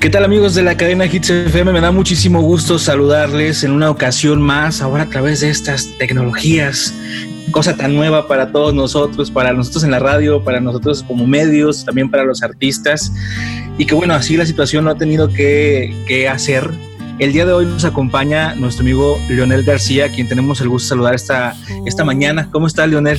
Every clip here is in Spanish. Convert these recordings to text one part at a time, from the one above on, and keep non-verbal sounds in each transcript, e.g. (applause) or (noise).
¿Qué tal amigos de la cadena Hits FM? Me da muchísimo gusto saludarles en una ocasión más, ahora a través de estas tecnologías, cosa tan nueva para todos nosotros, para nosotros en la radio, para nosotros como medios, también para los artistas. Y que bueno, así la situación lo ha tenido que, que hacer. El día de hoy nos acompaña nuestro amigo Leonel García, quien tenemos el gusto de saludar esta, esta mañana. ¿Cómo está Leonel?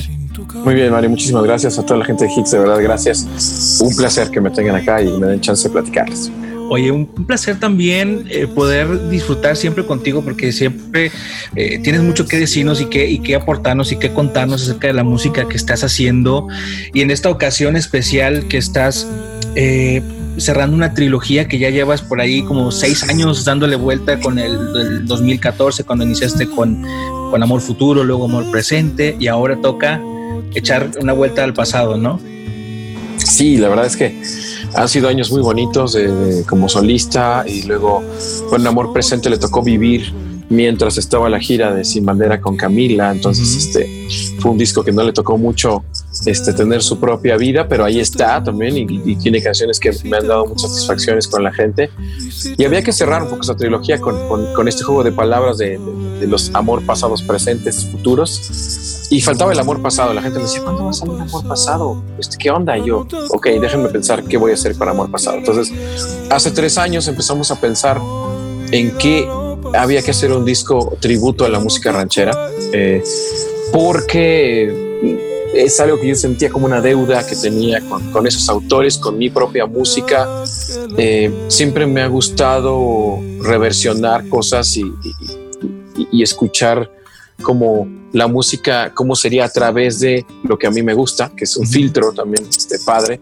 Muy bien, Mario, muchísimas gracias a toda la gente de Hits, de verdad, gracias. Un placer que me tengan acá y me den chance de platicarles. Oye, un, placer también eh, poder disfrutar siempre contigo porque siempre eh, tienes mucho que decirnos y que, y que aportarnos y que contarnos acerca de la música que estás haciendo. Y en esta ocasión especial que estás eh, cerrando una trilogía que ya llevas por ahí como seis años dándole vuelta con el, el 2014 cuando iniciaste con, con Amor Futuro, luego Amor Presente y ahora toca echar una vuelta al pasado, ¿no? Sí, la verdad es que han sido años muy bonitos como solista y luego, bueno, Amor Presente le tocó vivir mientras estaba la gira de Sin Bandera con Camila, entonces este fue un disco que no le tocó mucho este, tener su propia vida, pero ahí está también y, tiene canciones que me han dado muchas satisfacciones con la gente. Y había que cerrar un poco esa trilogía con, con, este juego de palabras de, de, los amor pasados, presentes, futuros. Y faltaba el amor pasado. La gente me decía, ¿cuándo va a salir el amor pasado? Este, ¿Qué onda? Y yo, ok, déjenme pensar qué voy a hacer para amor pasado. Entonces, hace tres años empezamos a pensar en qué había que hacer un disco tributo a la música ranchera, eh, porque es algo que yo sentía como una deuda que tenía con, esos autores, con mi propia música. Eh, siempre me ha gustado reversionar cosas y, y, escuchar como la música, cómo sería a través de lo que a mí me gusta, que es un filtro también este padre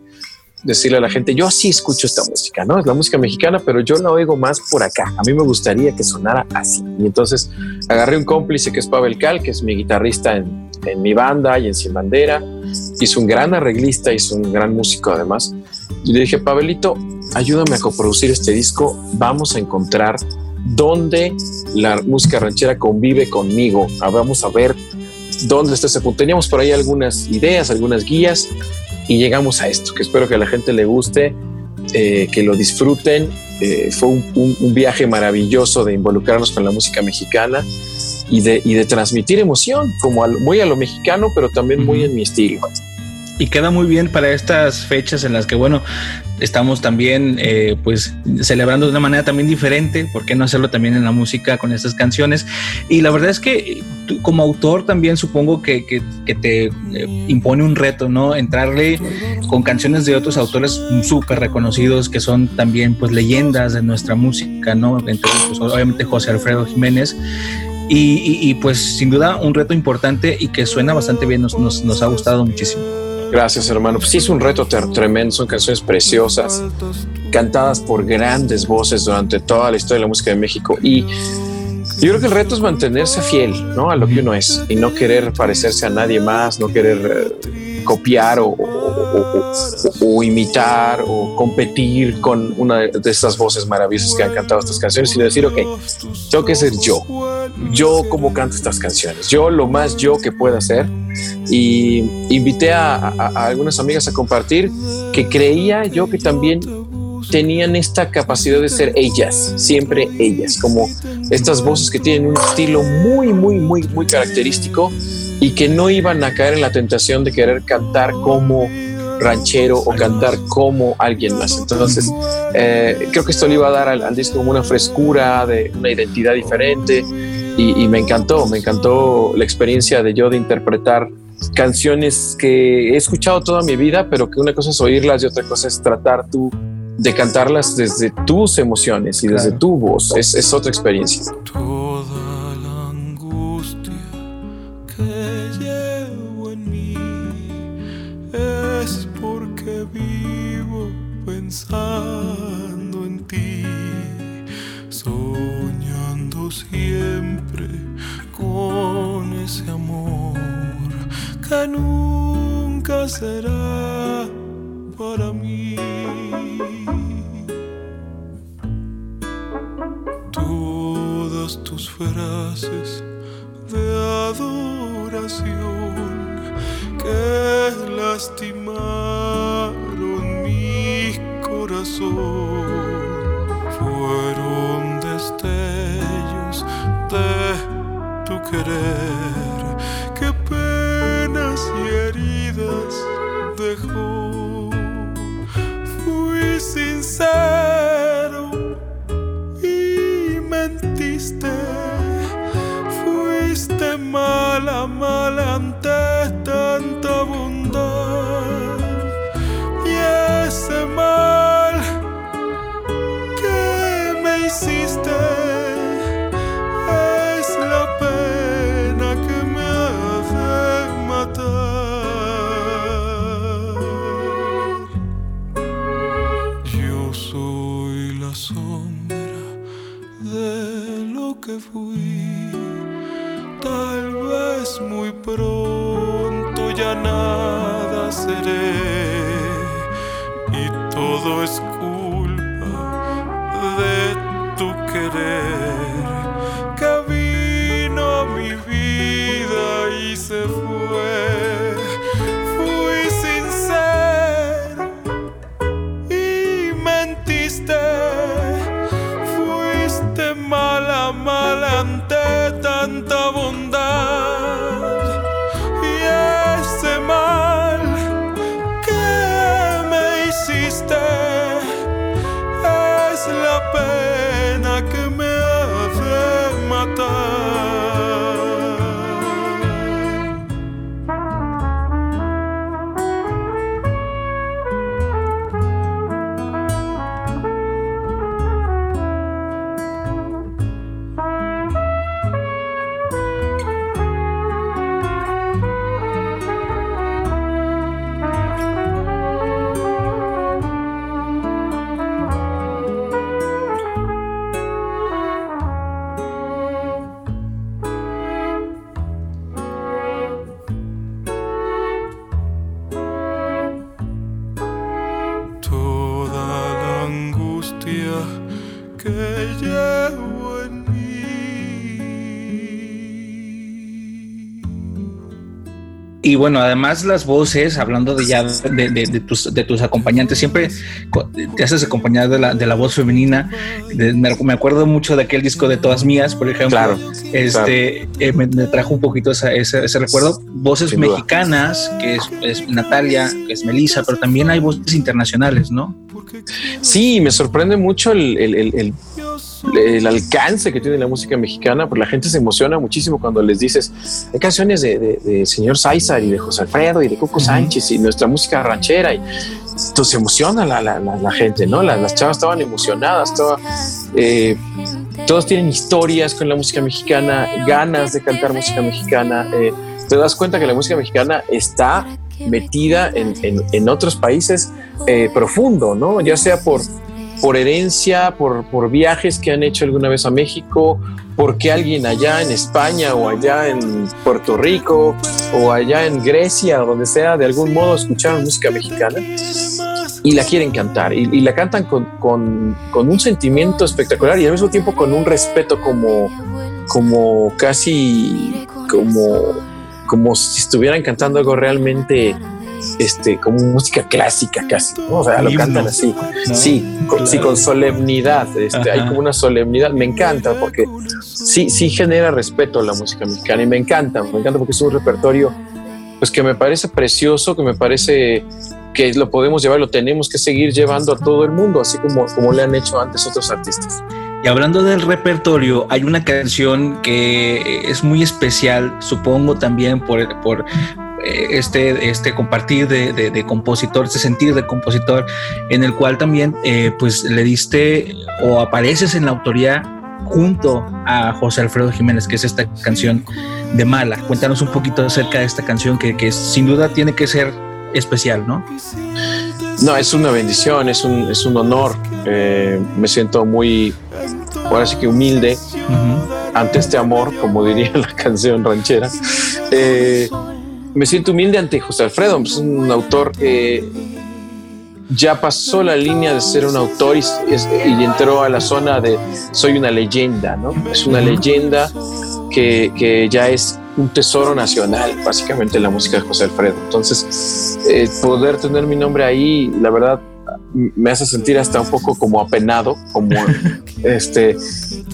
decirle a la gente, yo sí escucho esta música, ¿no? Es la música mexicana, pero yo la oigo más por acá. A mí me gustaría que sonara así. Y entonces agarré un cómplice que es Pavel Cal, que es mi guitarrista en, en mi banda y en Sin Bandera. Hizo un gran arreglista, hizo un gran músico además. Y le dije, Pavelito, ayúdame a coproducir este disco. Vamos a encontrar dónde la música ranchera convive conmigo. Ah, vamos a ver dónde está ese punto. Teníamos por ahí algunas ideas, algunas guías y llegamos a esto, que espero que a la gente le guste, eh, que lo disfruten. Eh, fue un, viaje maravilloso de involucrarnos con la música mexicana y de, y de transmitir emoción, como muy a lo mexicano, pero también muy en mi estilo y queda muy bien para estas fechas en las que, bueno, estamos también eh, pues celebrando de una manera también diferente, ¿por qué no hacerlo también en la música con estas canciones? Y la verdad es que como autor también supongo que, que, te eh, impone un reto, ¿no? Entrarle con canciones de otros autores súper reconocidos que son también pues leyendas de nuestra música, ¿no? Entre pues, obviamente José Alfredo Jiménez. Y, y, pues sin duda un reto importante y que suena bastante bien, nos, nos ha gustado muchísimo. Gracias, hermano. Pues sí, es un reto tremendo. Son canciones preciosas, cantadas por grandes voces durante toda la historia de la música de México. Y yo creo que el reto es mantenerse fiel ¿no? a lo que uno es y no querer parecerse a nadie más, no querer eh, copiar o, o, imitar o competir con una de estas voces maravillosas que han cantado estas canciones, sino decir, ok, tengo que ser yo, yo como canto estas canciones, yo lo más yo que pueda hacer. Y invité a, a algunas amigas a compartir que creía yo que también tenían esta capacidad de ser ellas, siempre ellas, como estas voces que tienen un estilo muy, muy, muy, muy característico y que no iban a caer en la tentación de querer cantar como ranchero o cantar como alguien más. Entonces, eh, creo que esto le iba a dar al, disco como una frescura, de una identidad diferente y, me encantó, me encantó la experiencia de yo de interpretar canciones que he escuchado toda mi vida, pero que una cosa es oírlas y otra cosa es tratar tú de cantarlas desde tus emociones y desde tu voz. Es, es otra experiencia. pensando siempre con ese amor que nunca será para mí. Todas tus frases de adoración que lastimaron mi corazón tu querer, qué penas y heridas dejó. Fui sincero y mentiste, Y bueno, además las voces, hablando de ya de, de- de tus, de tus acompañantes, siempre te haces acompañar de la, de la voz femenina. Me, acuerdo mucho de aquel disco de Todas Mías, por ejemplo. Claro, Este eh, me, me trajo un poquito esa- ese, ese recuerdo. Voces Sin duda. mexicanas, que es, es Natalia, que es Melissa, pero también hay voces internacionales, ¿no? Sí, me sorprende mucho el, el- el- el- el alcance que tiene la música mexicana, porque la gente se emociona muchísimo cuando les dices, hay canciones de, de- de señor Sáizar y de José Alfredo y de Coco Sánchez y nuestra música ranchera y entonces se emociona la, la- la- la gente, ¿no? Las, las chavas estaban emocionadas, estaba, eh, todos tienen historias con la música mexicana, ganas de cantar música mexicana. eh, te das cuenta que la música mexicana está metida en, en- en otros países eh, profundo, ¿no? Ya sea por, por herencia, por, por viajes que han hecho alguna vez a México, porque alguien allá en España o allá en Puerto Rico o allá en Grecia o donde sea, de algún modo escucharon música mexicana y la quieren cantar. Y, y la cantan con, con- con un sentimiento espectacular y al mismo tiempo con un respeto como, como casi como, como si estuvieran cantando algo realmente este, como música clásica casi, ¿no? o sea, lo cantan así. ¿no? Sí, con, sí, con solemnidad. Este, hay como una solemnidad. Me encanta porque sí, sí genera respeto a la música mexicana y me encanta, me encanta porque es un repertorio pues que me parece precioso, que me parece que lo podemos llevar, lo tenemos que seguir llevando a todo el mundo, así como, como le han hecho antes otros artistas. Y hablando del repertorio, hay una canción que es muy especial, supongo también por, por este, este compartir de, de- de compositor, este sentir de compositor, en el cual también eh, pues le diste o apareces en la autoría junto a José Alfredo Jiménez, que es esta canción de Mala. Cuéntanos un poquito acerca de esta canción que, que sin duda tiene que ser especial, ¿no? No, es una bendición, es un, es un honor. Eh, me siento muy, ahora sí que humilde ante este amor, como diría (laughs) la canción ranchera. Eh, me siento humilde ante José Alfredo, es un autor que ya pasó la línea de ser un autor y entró a la zona de soy una leyenda, ¿no? Es una leyenda que, que ya es un tesoro nacional, básicamente la música de José Alfredo. Entonces, eh, poder tener mi nombre ahí, la verdad, me hace sentir hasta un poco como apenado, como (laughs) este,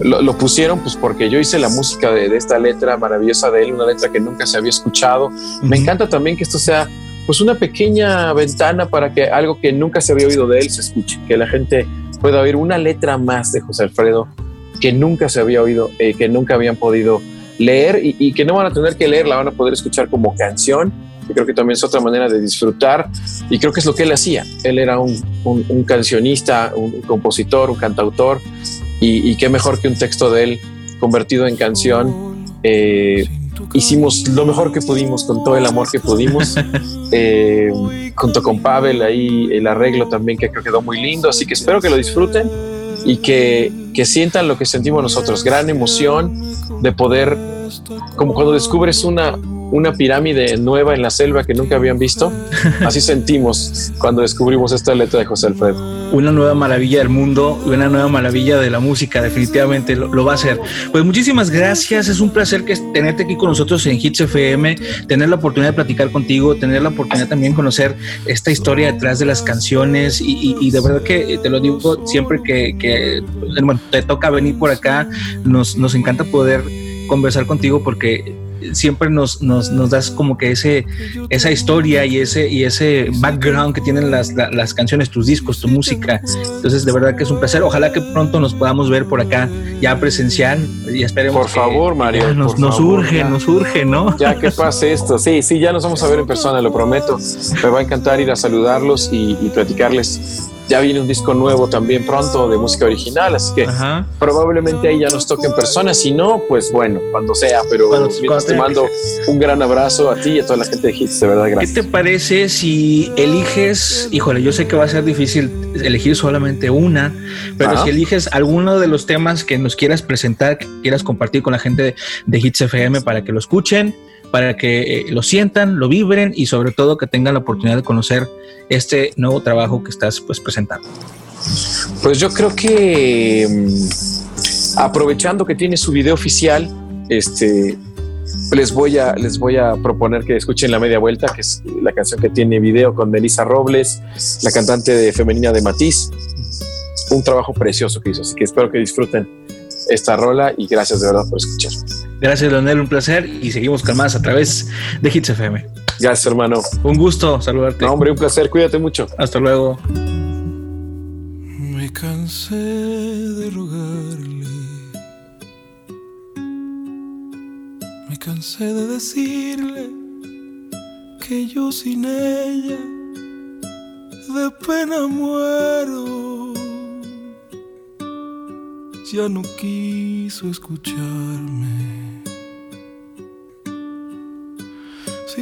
lo, pusieron pues porque yo hice la música de, esta letra maravillosa de él, una letra que nunca se había escuchado. Me encanta también que esto sea pues una pequeña ventana para que algo que nunca se había oído de él se escuche, que la gente pueda oír una letra más de José Alfredo que nunca se había oído, eh, que nunca habían podido leer y, que no van a tener que leer, la van a poder escuchar como canción. Yo creo que también es otra manera de disfrutar y creo que es lo que él hacía. Él era un, cancionista, un compositor, un cantautor y, qué mejor que un texto de él convertido en canción. Eh, hicimos lo mejor que pudimos con todo el amor que pudimos. (laughs) Eh, junto con Pavel, ahí el arreglo también que creo que quedó muy lindo. Así que espero que lo disfruten y que, que sientan lo que sentimos nosotros. Gran emoción de poder, como cuando descubres una, una pirámide nueva en la selva que nunca habían visto. (laughs) Así sentimos cuando descubrimos esta letra de José Alfredo una nueva maravilla del mundo, una nueva maravilla de la música, definitivamente lo, va a hacer. Pues muchísimas gracias, es un placer que tenerte aquí con nosotros en Hits FM, tener la oportunidad de platicar contigo, tener la oportunidad también de conocer esta historia detrás de las canciones y, de verdad que te lo digo siempre que, te toca venir por acá, nos, nos encanta poder conversar contigo porque siempre nos, nos, nos, das como que ese, esa historia y ese, y ese background que tienen las, las, canciones, tus discos, tu música. Entonces, de verdad que es un placer. Ojalá que pronto nos podamos ver por acá ya presencial y esperemos. Por favor, Mario. Nos, nos urge, nos urge, ¿no? Ya que pase esto. Sí, sí, ya nos vamos a ver en persona, lo prometo. Me va a encantar ir a saludarlos y, y platicarles ya viene un disco nuevo también pronto de música original, así que probablemente ahí ya nos toque en persona. Si no, pues bueno, cuando sea. Pero te mando un gran abrazo a ti y a toda la gente de Hits, de verdad, gracias. ¿Qué te parece si eliges, híjole, yo sé que va a ser difícil elegir solamente una, pero si eliges alguno de los temas que nos quieras presentar, que quieras compartir con la gente de, de Hits FM para que lo escuchen? Para que eh, lo sientan, lo vibren y sobre todo que tengan la oportunidad de conocer este nuevo trabajo que estás pues presentando. Pues yo creo que mm, aprovechando que tiene su video oficial, este les voy a les voy a proponer que escuchen la media vuelta, que es la canción que tiene video con Melissa Robles, la cantante de femenina de Matiz. Un trabajo precioso que hizo, así que espero que disfruten esta rola y gracias de verdad por escuchar. Gracias, Leonel, un placer y seguimos con más a través de Hits FM. Gracias, hermano. Un gusto saludarte. No, hombre, un placer. Cuídate mucho. Hasta luego. Me cansé de rogarle. Me cansé de decirle que yo sin ella de pena muero ya no quiso escucharme.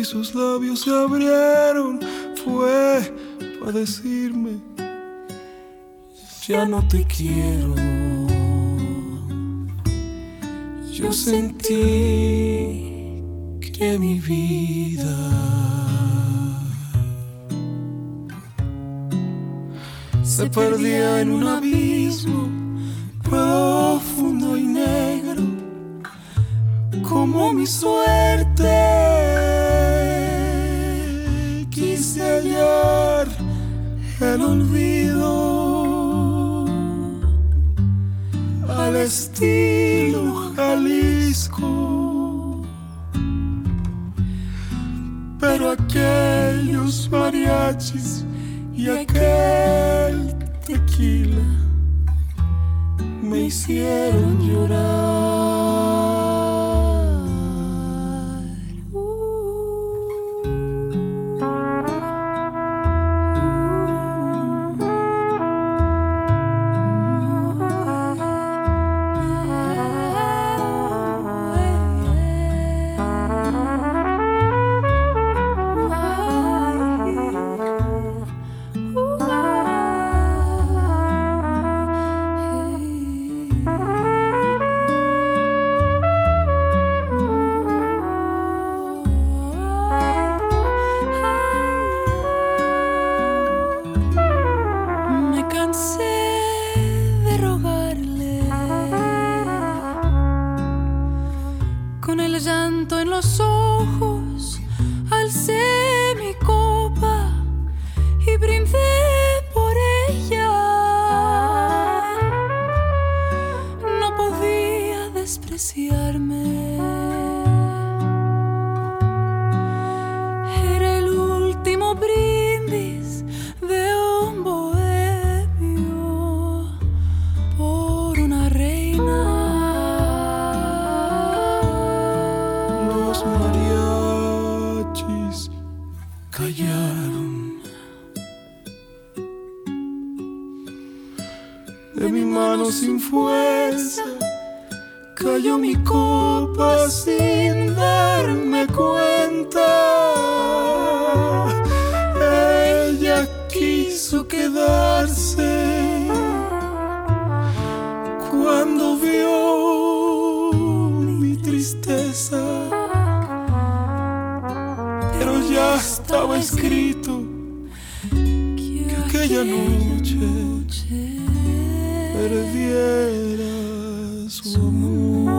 Si sus labios se abrieron, fue para decirme, ya no te quiero. Yo sentí que mi vida se perdía en un abismo profundo y negro como mi suerte. Quise hallar el olvido al estilo Jalisco. Pero aquellos mariachis y aquel tequila me hicieron llorar. en los ojos. Sin fuerza. Cayó mi copa sin darme cuenta. Ella quiso quedarse cuando vio mi tristeza. Pero ya estaba escrito que aquella noche perdiera su amor.